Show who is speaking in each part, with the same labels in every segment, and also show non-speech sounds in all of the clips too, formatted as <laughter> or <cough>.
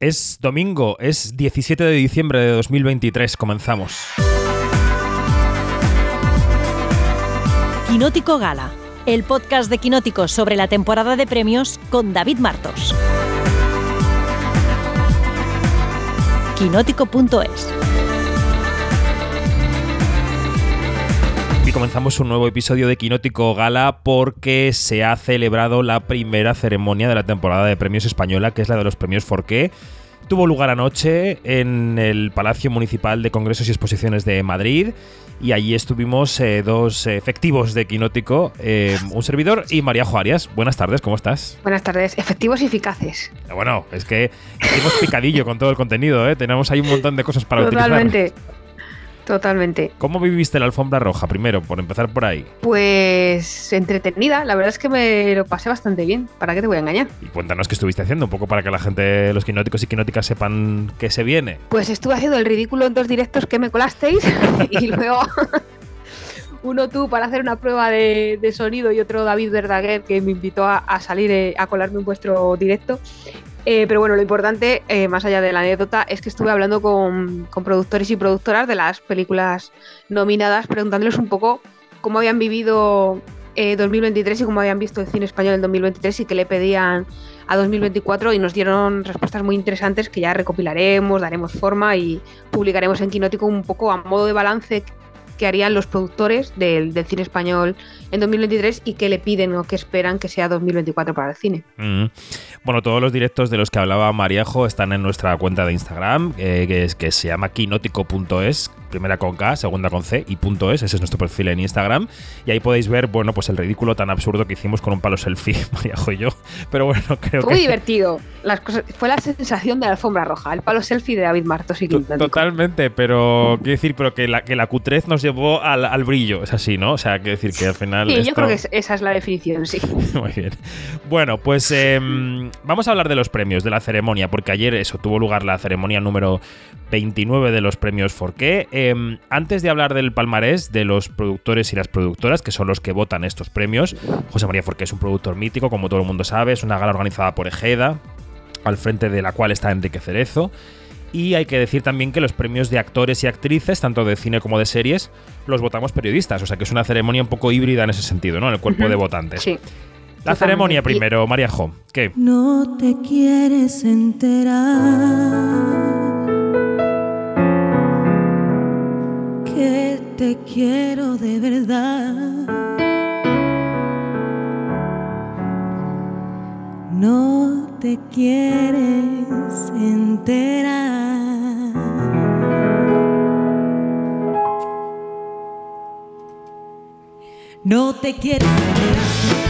Speaker 1: Es domingo, es 17 de diciembre de 2023, comenzamos.
Speaker 2: Quinótico Gala, el podcast de Quinótico sobre la temporada de premios con David Martos. Quinótico.es
Speaker 1: comenzamos un nuevo episodio de Quinótico Gala porque se ha celebrado la primera ceremonia de la temporada de premios española, que es la de los premios Forqué. Tuvo lugar anoche en el Palacio Municipal de Congresos y Exposiciones de Madrid y allí estuvimos eh, dos efectivos de Quinótico, eh, un servidor y María Juárez. Buenas tardes, ¿cómo estás?
Speaker 3: Buenas tardes, efectivos y eficaces.
Speaker 1: Bueno, es que hicimos picadillo con todo el contenido, ¿eh? tenemos ahí un montón de cosas para
Speaker 3: Totalmente.
Speaker 1: utilizar.
Speaker 3: Totalmente.
Speaker 1: ¿Cómo viviste la alfombra roja primero, por empezar por ahí?
Speaker 3: Pues entretenida, la verdad es que me lo pasé bastante bien, ¿para qué te voy a engañar?
Speaker 1: Y cuéntanos qué estuviste haciendo, un poco para que la gente, los quinóticos y quinóticas sepan qué se viene.
Speaker 3: Pues estuve haciendo el ridículo en dos directos que me colasteis <laughs> y luego uno tú para hacer una prueba de, de sonido y otro David Verdaguer que me invitó a, a salir, eh, a colarme en vuestro directo. Eh, pero bueno, lo importante, eh, más allá de la anécdota, es que estuve hablando con, con productores y productoras de las películas nominadas, preguntándoles un poco cómo habían vivido eh, 2023 y cómo habían visto el cine español en 2023 y qué le pedían a 2024 y nos dieron respuestas muy interesantes que ya recopilaremos, daremos forma y publicaremos en Quinótico un poco a modo de balance que harían los productores del, cine español en 2023 y qué le piden o qué esperan que sea 2024 para el cine.
Speaker 1: Mm. Bueno, todos los directos de los que hablaba Mariajo están en nuestra cuenta de Instagram, eh, que, que se llama quinótico.es, primera con K, segunda con C y punto .es, ese es nuestro perfil en Instagram. Y ahí podéis ver, bueno, pues el ridículo tan absurdo que hicimos con un palo selfie, <laughs> Mariajo y yo. Pero bueno, creo
Speaker 3: Fue
Speaker 1: que...
Speaker 3: muy divertido. Las cosas, fue la sensación de la alfombra roja, el palo selfie de David Martos y.
Speaker 1: Totalmente, pero quiero decir, pero que la, que la cutrez nos llevó al, al brillo, es así, ¿no? O sea, quiero decir que al final.
Speaker 3: Sí, yo creo que es- esa es la definición, sí. <laughs>
Speaker 1: Muy bien. Bueno, pues em, vamos a hablar de los premios, de la ceremonia, porque ayer eso tuvo lugar la ceremonia número 29 de los premios Forqué. Em, antes de hablar del palmarés de los productores y las productoras, que son los que votan estos premios, José María Forqué es un productor mítico, como todo el mundo sabe, es una gala organizada por Ejeda, al frente de la cual está Enrique Cerezo. Y hay que decir también que los premios de actores y actrices, tanto de cine como de series, los votamos periodistas. O sea que es una ceremoría un poco híbrida en ese sentido, ¿no? En el cuerpo de votantes.
Speaker 3: Sí.
Speaker 1: La ceremonia
Speaker 3: Y-
Speaker 1: primero, Mariajo. ¿Qué?
Speaker 4: No te quieres enterar te quiero de verdad. No te quieres enterar. No te quieres enterar.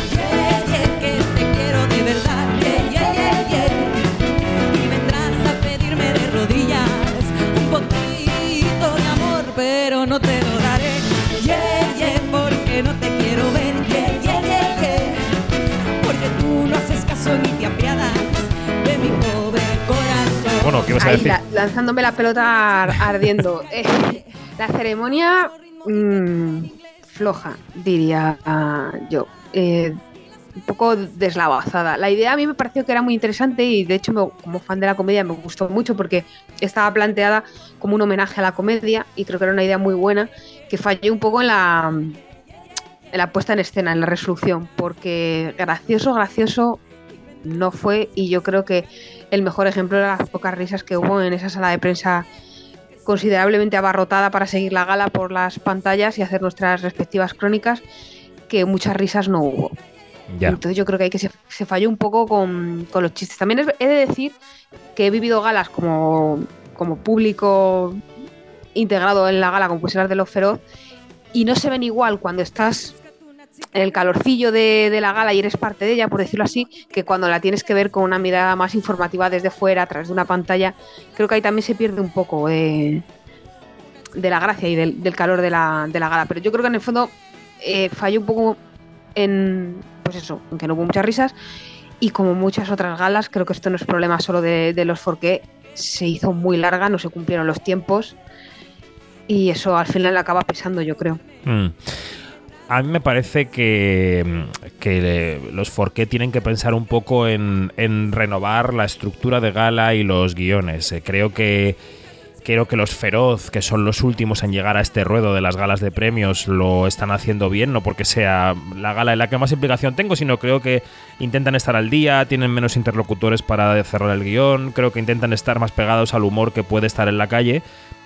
Speaker 1: ¿Qué ibas a
Speaker 3: Ahí,
Speaker 1: decir?
Speaker 3: la- lanzándome la pelota ar- ardiendo. <laughs> Eh, la ceremonia mm, floja, diría yo. Eh, un poco deslavazada. La idea a mí me pareció que era muy interesante y de hecho me- como fan de la comedia me gustó mucho porque estaba planteada como un homenaje a la comedia y creo que era una idea muy buena que falló un poco en la, en la puesta en escena, en la resolución, porque gracioso, gracioso no fue y yo creo que el mejor ejemplo era las pocas risas que hubo en esa sala de prensa considerablemente abarrotada para seguir la gala por las pantallas y hacer nuestras respectivas crónicas, que muchas risas no hubo.
Speaker 1: Ya.
Speaker 3: Entonces yo creo que ahí que se, se falló un poco con, con los chistes. También es- he de decir que he vivido galas como, como público integrado en la gala, como puede ser de los feroz, y no se ven igual cuando estás el calorcillo de, de la gala y eres parte de ella, por decirlo así, que cuando la tienes que ver con una mirada más informativa desde fuera, a través de una pantalla. Creo que ahí también se pierde un poco de, de la gracia y del, del calor de la, de la gala. Pero yo creo que en el fondo eh, falló un poco en, pues eso, en que no hubo muchas risas. Y como muchas otras galas, creo que esto no es problema solo de, de los Forqué, se hizo muy larga, no se cumplieron los tiempos. Y eso al final acaba pesando, yo creo.
Speaker 1: Mm. A mí me parece que, eh, los Forqué tienen que pensar un poco en, en renovar la estructura de gala y los guiones. Eh, creo que Creo que los Feroz, que son los últimos en llegar a este ruedo de las galas de premios, lo están haciendo bien, no porque sea la gala en la que más implicación tengo, sino creo que intentan estar al día, tienen menos interlocutores para cerrar el guion, creo que intentan estar más pegados al humor que puede estar en la calle.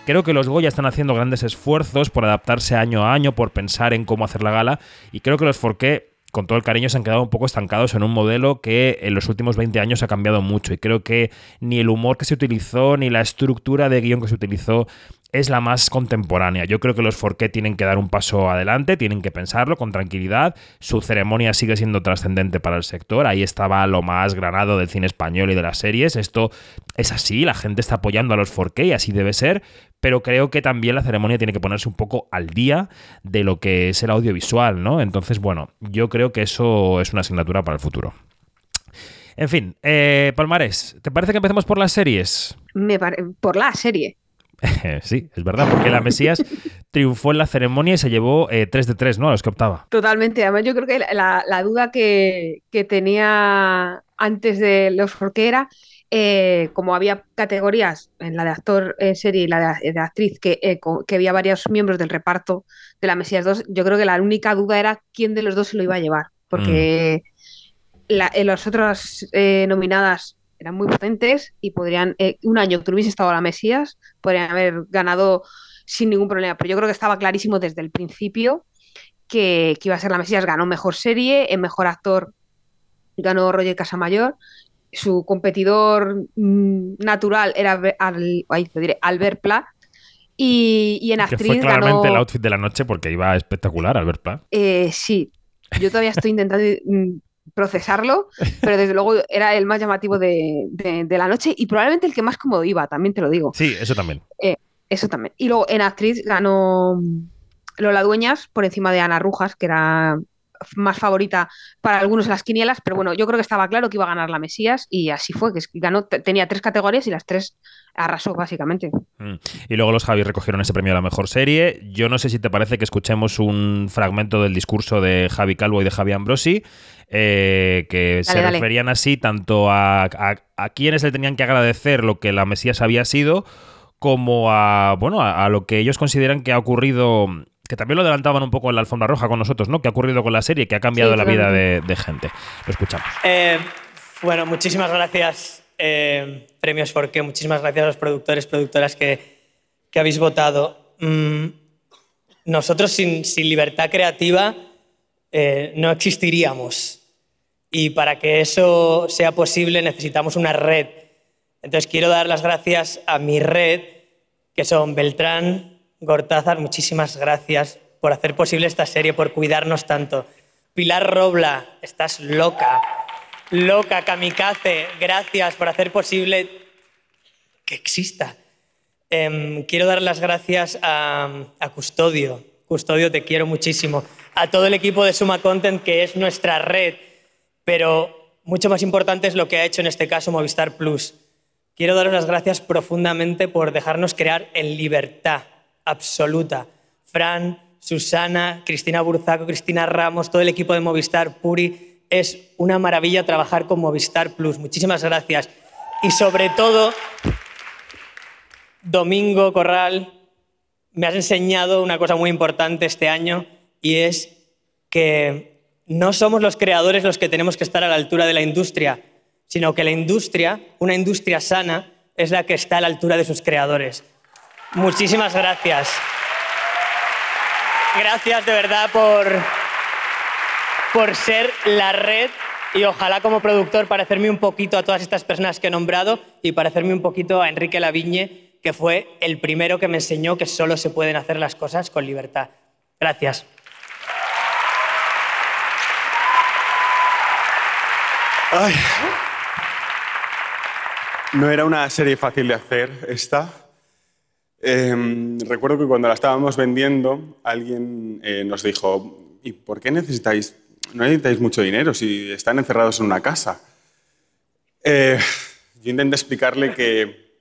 Speaker 1: Creo que los Goya están haciendo grandes esfuerzos por adaptarse año a año, por pensar en cómo hacer la gala, y creo que los Forqué con todo el cariño, se han quedado un poco estancados en un modelo que en los últimos 20 años ha cambiado mucho. Y creo que ni el humor que se utilizó, ni la estructura de guion que se utilizó es la más contemporánea. Yo creo que los Forqué tienen que dar un paso adelante, tienen que pensarlo con tranquilidad. Su ceremonia sigue siendo trascendente para el sector. Ahí estaba lo más granado del cine español y de las series. Esto es así, la gente está apoyando a los Forqué y así debe ser. Pero creo que también la ceremonia tiene que ponerse un poco al día de lo que es el audiovisual, ¿no? Entonces, bueno, yo creo que eso es una asignatura para el futuro. En fin, eh, Palmares, ¿te parece que empecemos por las series?
Speaker 3: Me por la serie. <laughs>
Speaker 1: sí, es verdad, porque la Mesías <laughs> triunfó en la ceremonia y se llevó eh, 3 de 3, ¿no? A los que optaba.
Speaker 3: Totalmente. Además, yo creo que la, la duda que, que tenía antes de los Forqué era, eh, como había categorías en la de actor en serie y la de, de actriz, que, eh, que había varios miembros del reparto de la Mesías 2, yo creo que la única duda era quién de los dos se lo iba a llevar. Porque la- eh, las otras eh, nominadas eran muy potentes y podrían, eh, un año que hubiese estado la Mesías, podrían haber ganado sin ningún problema. Pero yo creo que estaba clarísimo desde el principio que, que iba a ser la Mesías. Ganó mejor serie, en mejor actor ganó Roger Casamayor. Su competidor mm, natural era Albe- Al- ay, lo diré, Albert Pla. Y, y en
Speaker 1: Que
Speaker 3: actriz
Speaker 1: fue claramente
Speaker 3: ganó.
Speaker 1: el outfit de la noche porque iba espectacular, Albert Pla.
Speaker 3: Eh, sí, yo todavía estoy intentando mm, procesarlo, pero desde luego era el más llamativo de, de- de la noche y probablemente el que más cómodo iba, también te lo digo.
Speaker 1: Sí, eso también.
Speaker 3: Eso también. Y luego en actriz ganó mm, Lola Dueñas por encima de Ana Rujas, que era más favorita para algunos en las quinielas, pero bueno, yo creo que estaba claro que iba a ganar la Mesías y así fue, que ganó, te- tenía tres categorías y las tres arrasó básicamente.
Speaker 1: Mm. Y luego los Javis recogieron ese premio a la mejor serie. Yo no sé si te parece que escuchemos un fragmento del discurso de Javi Calvo y de Javi Ambrosi, eh, que se
Speaker 3: dale.
Speaker 1: referían así tanto a, a, a quienes le tenían que agradecer lo que la Mesías había sido, como a, bueno, a, a lo que ellos consideran que ha ocurrido, que también lo adelantaban un poco en la alfombra roja con nosotros, ¿no? Que ha ocurrido con la serie, que ha cambiado
Speaker 3: Sí,
Speaker 1: la vida de, de gente. Lo escuchamos.
Speaker 5: Eh, bueno, muchísimas gracias, eh, Premios Forqué. Muchísimas gracias a los productores, productoras que, que habéis votado. Mm, nosotros sin, sin libertad creativa eh, no existiríamos. Y para que eso sea posible necesitamos una red. Entonces quiero dar las gracias a mi red, que son Beltrán, Gortázar, muchísimas gracias por hacer posible esta serie, por cuidarnos tanto. Pilar Robla, estás loca. Loca, kamikaze, gracias por hacer posible que exista. Em, quiero dar las gracias a, Custodio. Custodio, te quiero muchísimo. A todo el equipo de Suma Content, que es nuestra red. Pero mucho más importante es lo que ha hecho en este caso Movistar Plus. Quiero daros las gracias profundamente por dejarnos crear en libertad absoluta. Fran, Susana, Cristina Burzaco, Cristina Ramos, todo el equipo de Movistar, Puri. Es una maravilla trabajar con Movistar Plus. Muchísimas gracias. Y sobre todo, Domingo Corral, me has enseñado una cosa muy importante este año y es que no somos los creadores los que tenemos que estar a la altura de la industria, sino que la industria, una industria sana, es la que está a la altura de sus creadores. Muchísimas gracias. Gracias de verdad por, por ser la red y ojalá como productor parecerme un poquito a todas estas personas que he nombrado y parecerme un poquito a Enrique Lavigne, que fue el primero que me enseñó que solo se pueden hacer las cosas con libertad. Gracias.
Speaker 6: No era una serie fácil de hacer esta. Em, recuerdo que cuando la estábamos vendiendo, alguien eh, nos dijo, ¿y por qué necesitáis, no necesitáis mucho dinero si están encerrados en una casa? Eh, yo intenté explicarle que,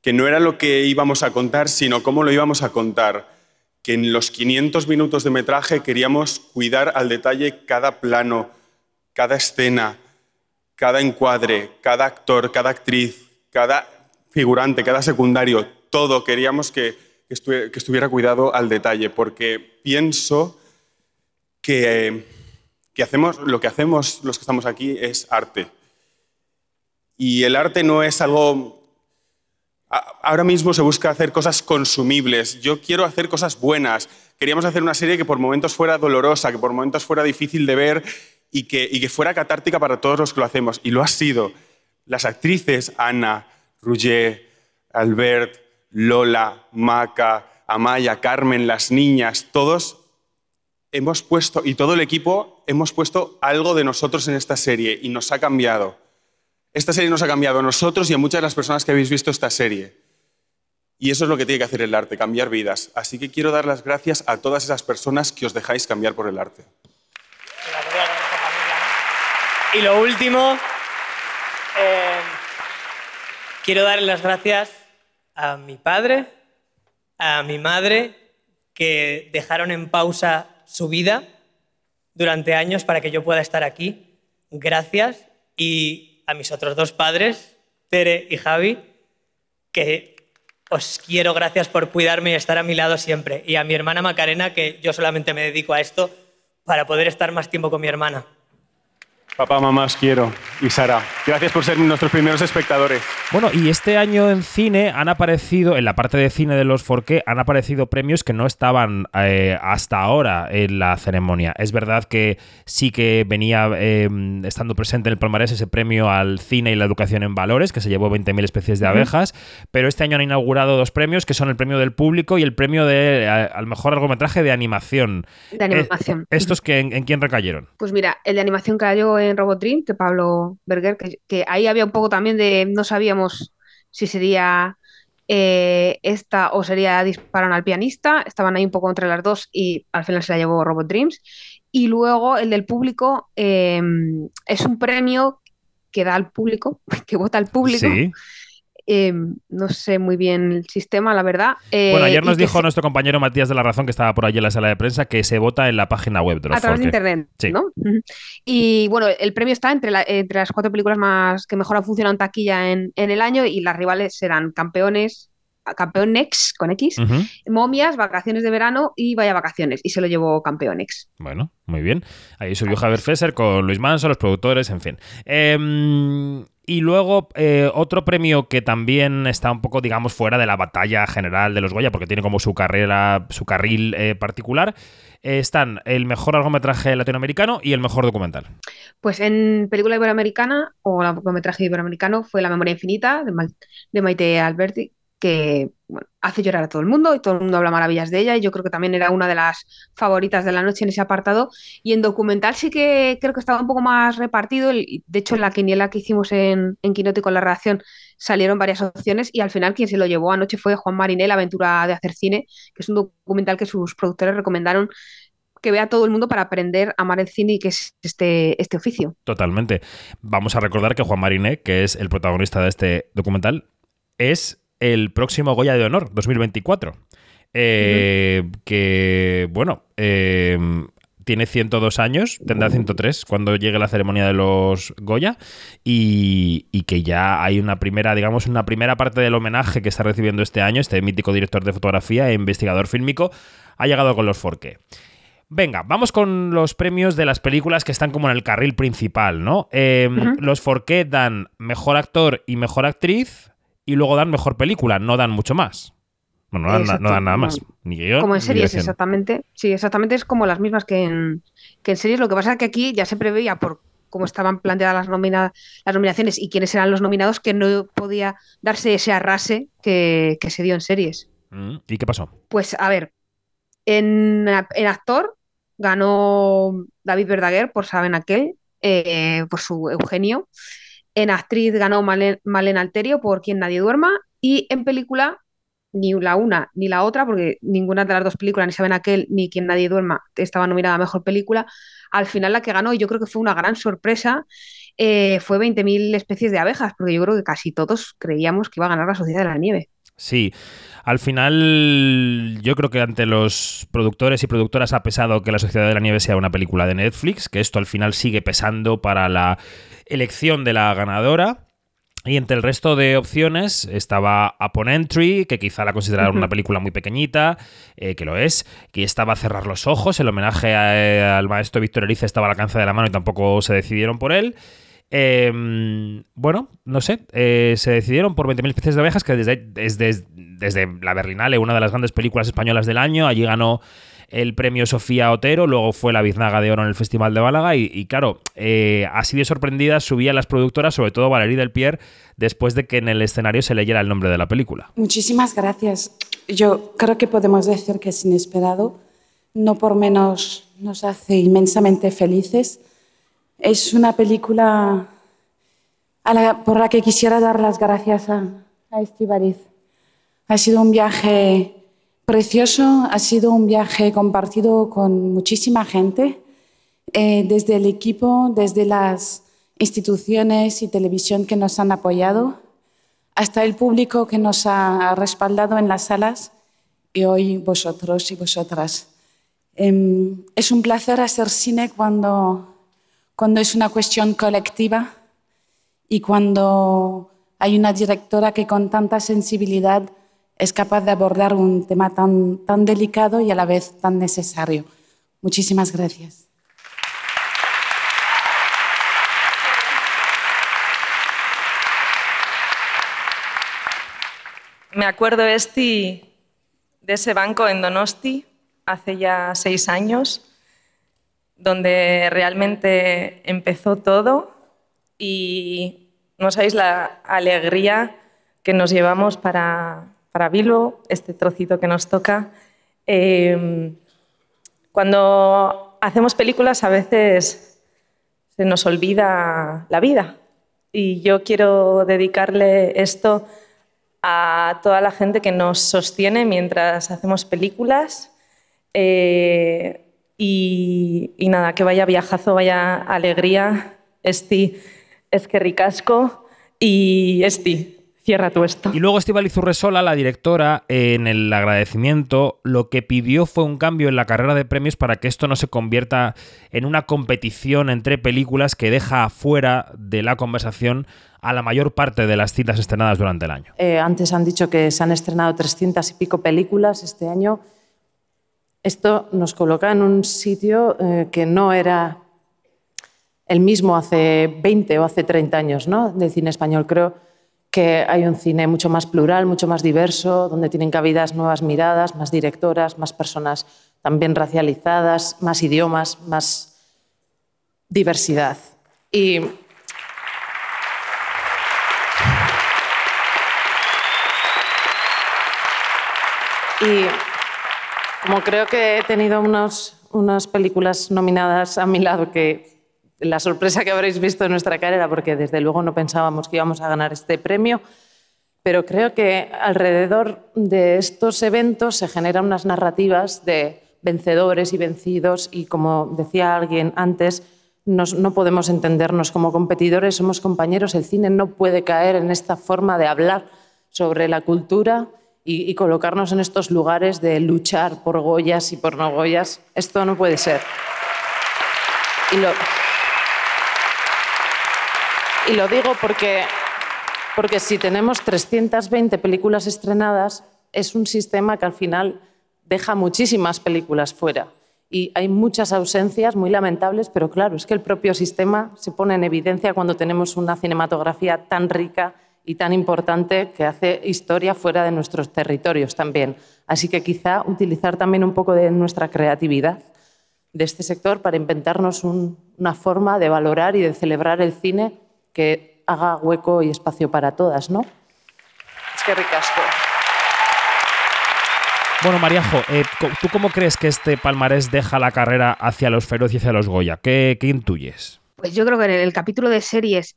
Speaker 6: que no era lo que íbamos a contar, sino cómo lo íbamos a contar. que en los 500 minutos de metraje queríamos cuidar al detalle cada plano, cada escena, cada encuadre, cada actor, cada actriz, cada figurante, cada secundario, todo queríamos que, que estu- que estuviera cuidado al detalle, porque pienso que, hacemos, lo que hacemos los que estamos aquí es arte. Y el arte no es algo... Ahora mismo se busca hacer cosas consumibles. Yo quiero hacer cosas buenas. Queríamos hacer una serie que por momentos fuera dolorosa, que por momentos fuera difícil de ver y que, y que fuera catártica para todos los que lo hacemos. Y lo ha sido. Las actrices, Ana, Rouget, Albert, Lola, Maca, Amaya, Carmen, las niñas, todos hemos puesto, y todo el equipo, hemos puesto algo de nosotros en esta serie y nos ha cambiado. Esta serie nos ha cambiado a nosotros y a muchas de las personas que habéis visto esta serie. Y eso es lo que tiene que hacer el arte, cambiar vidas. Así que quiero dar las gracias a todas esas personas que os dejáis cambiar por el arte.
Speaker 5: Y lo último, eh, quiero darle las gracias a mi padre, a mi madre, que dejaron en pausa su vida durante años para que yo pueda estar aquí. Gracias. Y a mis otros dos padres, Tere y Javi, que os quiero, gracias por cuidarme y estar a mi lado siempre. Y a mi hermana Macarena, que yo solamente me dedico a esto para poder estar más tiempo con mi hermana.
Speaker 6: Papá, mamá, os quiero. Y Sara, gracias por ser nuestros primeros espectadores.
Speaker 1: Bueno, y este año en cine han aparecido, en la parte de cine de los 4K, han aparecido premios que no estaban eh, hasta ahora en la ceremonia. Es verdad que sí que venía eh, estando presente en el palmarés ese premio al cine y la educación en valores, que se llevó 20.000 especies de abejas, pero este año han inaugurado dos premios, que son el premio del público y el premio de, al mejor largometraje de animación.
Speaker 3: De animación.
Speaker 1: Eh, ¿Estos que, en, en quién recayeron?
Speaker 3: Pues mira, el de animación cayó en Robot Dream, que Pablo Berger, que, ahí había un poco también de no sabíamos si sería eh, esta o sería Disparan al pianista, estaban ahí un poco entre las dos y al final se la llevó Robot Dreams. Y luego el del público eh, es un premio que da al público, <laughs> que vota al público.
Speaker 1: Sí.
Speaker 3: Eh, no sé muy bien el sistema, la verdad. Eh,
Speaker 1: Bueno, ayer nos dijo
Speaker 3: se-
Speaker 1: nuestro compañero Matías de la Razón, que estaba por allí en la sala de prensa, que se vota en la página web de los
Speaker 3: a través de
Speaker 1: 4K.
Speaker 3: internet,
Speaker 1: Sí.
Speaker 3: ¿no? Y bueno, el premio está entre, la- entre las cuatro películas más que mejor han funcionado en taquilla en, en el año y las rivales serán Campeones, Campeonex con X. Momias, Vacaciones de Verano y Vaya Vacaciones. Y se lo llevó Campeonex.
Speaker 1: Bueno, muy bien. Ahí subió Javier Fesser con Luis Manso, los productores, en fin. Em, y luego eh, otro premio que también está un poco, digamos, fuera de la batalla general de los Goya, porque tiene como su carrera, su carril eh, particular, eh, están el mejor largometraje latinoamericano y el mejor documental.
Speaker 3: Pues en película iberoamericana o largometraje iberoamericano fue La Memoria Infinita de, de Maite Alberti, que hace llorar a todo el mundo y todo el mundo habla maravillas de ella y yo creo que también era una de las favoritas de la noche en ese apartado. Y en documental sí que creo que estaba un poco más repartido. De hecho, en la quiniela que hicimos en, Quinótico con la redacción salieron varias opciones y al final quien se lo llevó anoche fue Juan Marinel, Aventura de Hacer Cine, que es un documental que sus productores recomendaron que vea todo el mundo para aprender a amar el cine y que es este, este oficio.
Speaker 1: Totalmente. Vamos a recordar que Juan Mariné, que es el protagonista de este documental, es el próximo Goya de Honor 2024. Eh, Que, bueno, eh, tiene 102 años, tendrá 103 cuando llegue la ceremonia de los Goya y, y que ya hay una primera, digamos, una primera parte del homenaje que está recibiendo este año, este mítico director de fotografía e investigador fílmico, ha llegado con los Forqué. Venga, vamos con los premios de las películas que están como en el carril principal, ¿no? Eh,
Speaker 3: Ujú.
Speaker 1: Los Forqué dan mejor actor y mejor actriz y luego dan mejor película, no dan mucho más. Bueno, no dan, na-
Speaker 3: Exacto,
Speaker 1: no dan nada más. Ni guion,
Speaker 3: Como en series, exactamente. Sí, exactamente es como las mismas que en, que en series. Lo que pasa es que aquí ya se preveía por cómo estaban planteadas las, nomina- las nominaciones y quiénes eran los nominados que no podía darse ese arrase que, que se dio en series.
Speaker 1: Mm, ¿Y qué pasó?
Speaker 3: Pues a ver, en, en actor ganó David Verdaguer por Saben Aquel, eh, por su Eugenio. En actriz ganó Malen- Malena Alterio por Quien Nadie Duerma. Y en película, ni la una ni la otra, porque ninguna de las dos películas, ni Saben Aquel ni Quien Nadie Duerma, estaba nominada a mejor película. Al final, la que ganó, y yo creo que fue una gran sorpresa, eh, fue 20.000 especies de abejas, porque yo creo que casi todos creíamos que iba a ganar la Sociedad de la Nieve.
Speaker 1: Sí, al final yo creo que ante los productores y productoras ha pesado que La Sociedad de la Nieve sea una película de Netflix, que esto al final sigue pesando para la elección de la ganadora. Y entre el resto de opciones estaba Upon Entry, que quizá la consideraron una película muy pequeñita, eh, que lo es, que estaba Cerrar los Ojos, el homenaje a- eh, al maestro Víctor Erice estaba al alcance de la mano y tampoco se decidieron por él. Eh, bueno, no sé, eh, se decidieron por 20.000 especies de abejas, que desde, la Berlinale, una de las grandes películas españolas del año, allí ganó el premio Sofía Otero, luego fue la Biznaga de Oro en el Festival de Málaga y, y claro, eh, así de sorprendidas subían las productoras, sobre todo Valerie Del Pierre, después de que en el escenario se leyera el nombre de la película.
Speaker 7: Muchísimas gracias. Yo creo que podemos decir que es inesperado, no por menos nos hace inmensamente felices. Es una película a la- por la que quisiera dar las gracias a, a Estíbaliz. Ha sido un viaje precioso, ha sido un viaje compartido con muchísima gente, eh, desde el equipo, desde las instituciones y televisión que nos han apoyado hasta el público que nos ha respaldado en las salas y hoy vosotros y vosotras. Em, es un placer hacer cine cuando, cuando es una cuestión colectiva y cuando hay una directora que con tanta sensibilidad es capaz de abordar un tema tan, tan delicado y a la vez tan necesario. Muchísimas gracias.
Speaker 8: Me acuerdo, Esti, de ese banco en Donosti hace ya seis años, donde realmente empezó todo y no sabéis la alegría que nos llevamos para, para Bilbo, este trocito que nos toca. Eh, cuando hacemos películas a veces se nos olvida la vida y yo quiero dedicarle esto a toda la gente que nos sostiene mientras hacemos películas. Eh, y, y nada, que vaya viajazo, vaya alegría. Esti, es que ricasco. Y Esti, cierra tú esto.
Speaker 1: Y luego Estíbaliz Urresola, la directora, en el agradecimiento, lo que pidió fue un cambio en la carrera de premios para que esto no se convierta en una competición entre películas que deja afuera de la conversación a la mayor parte de las citas estrenadas durante el año.
Speaker 9: Eh, antes han dicho que se han estrenado 300 y pico películas este año. Esto nos coloca en un sitio eh, que no era el mismo hace 20 o hace 30 años ¿no? del cine español. Creo que hay un cine mucho más plural, mucho más diverso, donde tienen cabidas nuevas miradas, más directoras, más personas también racializadas, más idiomas, más diversidad. Y Y como creo que he tenido unos, unas películas nominadas a mi lado que la sorpresa que habréis visto en nuestra carrera, porque desde luego no pensábamos que íbamos a ganar este premio, pero creo que alrededor de estos eventos se generan unas narrativas de vencedores y vencidos y como decía alguien antes, nos- no podemos entendernos como competidores, somos compañeros, el cine no puede caer en esta forma de hablar sobre la cultura y, colocarnos en estos lugares de luchar por Goyas y por no Goyas. Esto no puede ser. Y lo, y lo digo porque, porque si tenemos 320 películas estrenadas, es un sistema que al final deja muchísimas películas fuera. Y hay muchas ausencias muy lamentables, pero claro, es que el propio sistema se pone en evidencia cuando tenemos una cinematografía tan rica y tan importante que hace historia fuera de nuestros territorios también. Así que quizá utilizar también un poco de nuestra creatividad de este sector para inventarnos un- una forma de valorar y de celebrar el cine que haga hueco y espacio para todas, ¿no? Es que ricasco.
Speaker 1: Bueno, Mariajo, eh, ¿tú cómo crees que este palmarés deja la carrera hacia los Feroz y hacia los Goya? ¿Qué, qué intuyes?
Speaker 3: Pues yo creo que en el capítulo de series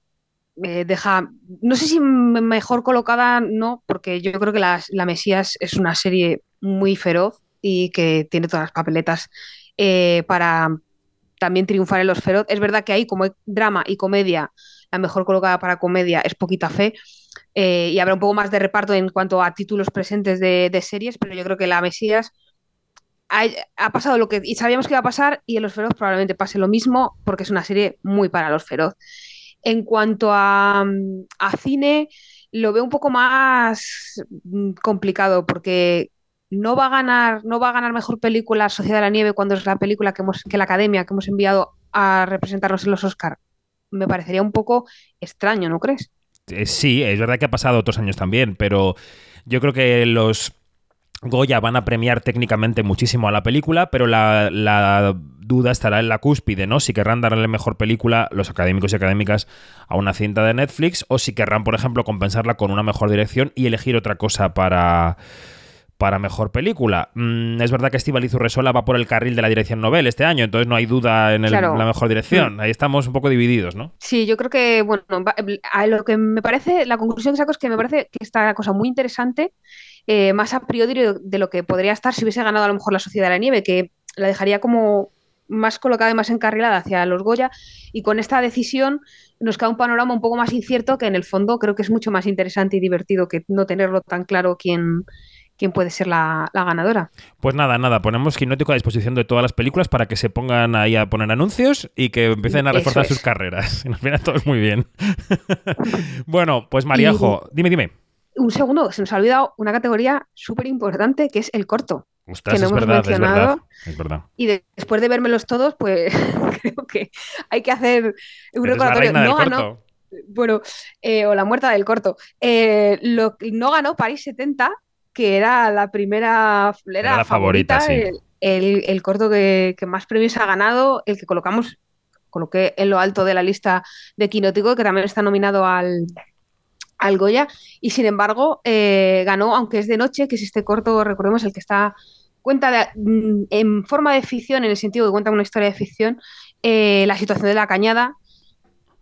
Speaker 3: eh, deja, no sé si mejor colocada, no, porque yo creo que las- La Mesías es una serie muy feroz y que tiene todas las papeletas eh, para también triunfar en los feroz. Es verdad que ahí, como hay drama y comedia, la mejor colocada para comedia es Poquita Fe, eh, y habrá un poco más de reparto en cuanto a títulos presentes de, de series, pero yo creo que la Mesías ha, ha pasado lo que y sabíamos que iba a pasar y en Los Feroz probablemente pase lo mismo porque es una serie muy para Los Feroz. En cuanto a, mm, a cine, lo veo un poco más mm, complicado porque no va a ganar, no va a ganar mejor película Sociedad de la Nieve cuando es la película que, hemos, que la academia que hemos enviado a representarnos en los Oscar. Me parecería un poco extraño, ¿no crees?
Speaker 1: Eh, sí, es verdad que ha pasado otros años también, pero yo creo que los Goya van a premiar técnicamente muchísimo a la película, pero la, la duda estará en la cúspide, ¿no? Si querrán darle mejor película los académicos y académicas a una cinta de Netflix o si querrán, por ejemplo, compensarla con una mejor dirección y elegir otra cosa para para mejor película. Mm, es verdad que Estíbaliz Urresola va por el carril de la dirección novel este año, entonces no hay duda en el-
Speaker 3: Claro.
Speaker 1: la mejor dirección. Ahí estamos un poco divididos, ¿no?
Speaker 3: Sí, yo creo que, bueno, a lo que me parece, la conclusión que saco es que me parece que esta cosa muy interesante, eh, más a priori de lo que podría estar si hubiese ganado a lo mejor la Sociedad de la Nieve, que la dejaría como más colocada y más encarrilada hacia los Goya, y con esta decisión nos queda un panorama un poco más incierto que en el fondo creo que es mucho más interesante y divertido que no tenerlo tan claro quién, quién puede ser la, la ganadora.
Speaker 1: Pues nada, nada, ponemos Quinótico a disposición de todas las películas para que se pongan ahí a poner anuncios y que empiecen a reforzar
Speaker 3: es.
Speaker 1: sus carreras. <laughs> Nos viene a todos muy bien. <laughs> bueno, pues Mariajo, dime, dime.
Speaker 3: Un segundo, se nos ha olvidado una categoría súper importante que es el corto.
Speaker 1: Ostras,
Speaker 3: Que no
Speaker 1: es
Speaker 3: hemos
Speaker 1: verdad, es verdad.
Speaker 3: mencionado.
Speaker 1: Es verdad.
Speaker 3: Y de- después de vérmelos todos, pues <laughs> creo que hay que hacer un recordatorio. No ganó, bueno, eh, o la muerta del corto. Eh, lo, no ganó París 70, que era la primera, era,
Speaker 1: Era la favorita, sí.
Speaker 3: el, el- el corto que, que más premios ha ganado, el que colocamos, coloqué en lo alto de la lista de Quinótico, que también está nominado al, al Goya, y sin embargo eh, ganó, aunque es de noche, que es este corto, recordemos, el que está cuenta de- mm, en forma de ficción, en el sentido que cuenta una historia de ficción, eh, la situación de la cañada,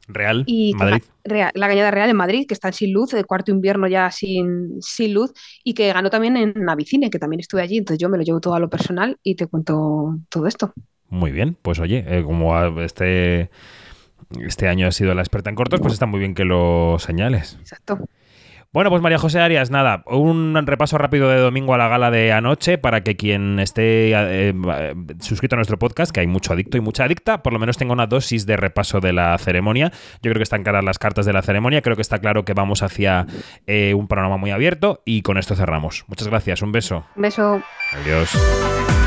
Speaker 1: Real,
Speaker 3: y
Speaker 1: Madrid.
Speaker 3: la Cañada Real en Madrid, que está sin luz, el cuarto invierno ya sin, sin luz, y que ganó también en Navicine, que también estuve allí, entonces yo me lo llevo todo a lo personal y te cuento todo esto.
Speaker 1: Muy bien, pues oye, eh, como este, este año ha sido la experta en cortos, pues está muy bien que lo señales.
Speaker 3: Exacto.
Speaker 1: Bueno, pues María José Arias, nada, un repaso rápido de domingo a la gala de anoche para que quien esté eh, suscrito a nuestro podcast, que hay mucho adicto y mucha adicta, por lo menos tenga una dosis de repaso de la ceremonia. Yo creo que están claras las cartas de la ceremonia, creo que está claro que vamos hacia eh, un panorama muy abierto y con esto cerramos. Muchas gracias, un beso.
Speaker 3: Un beso.
Speaker 1: Adiós.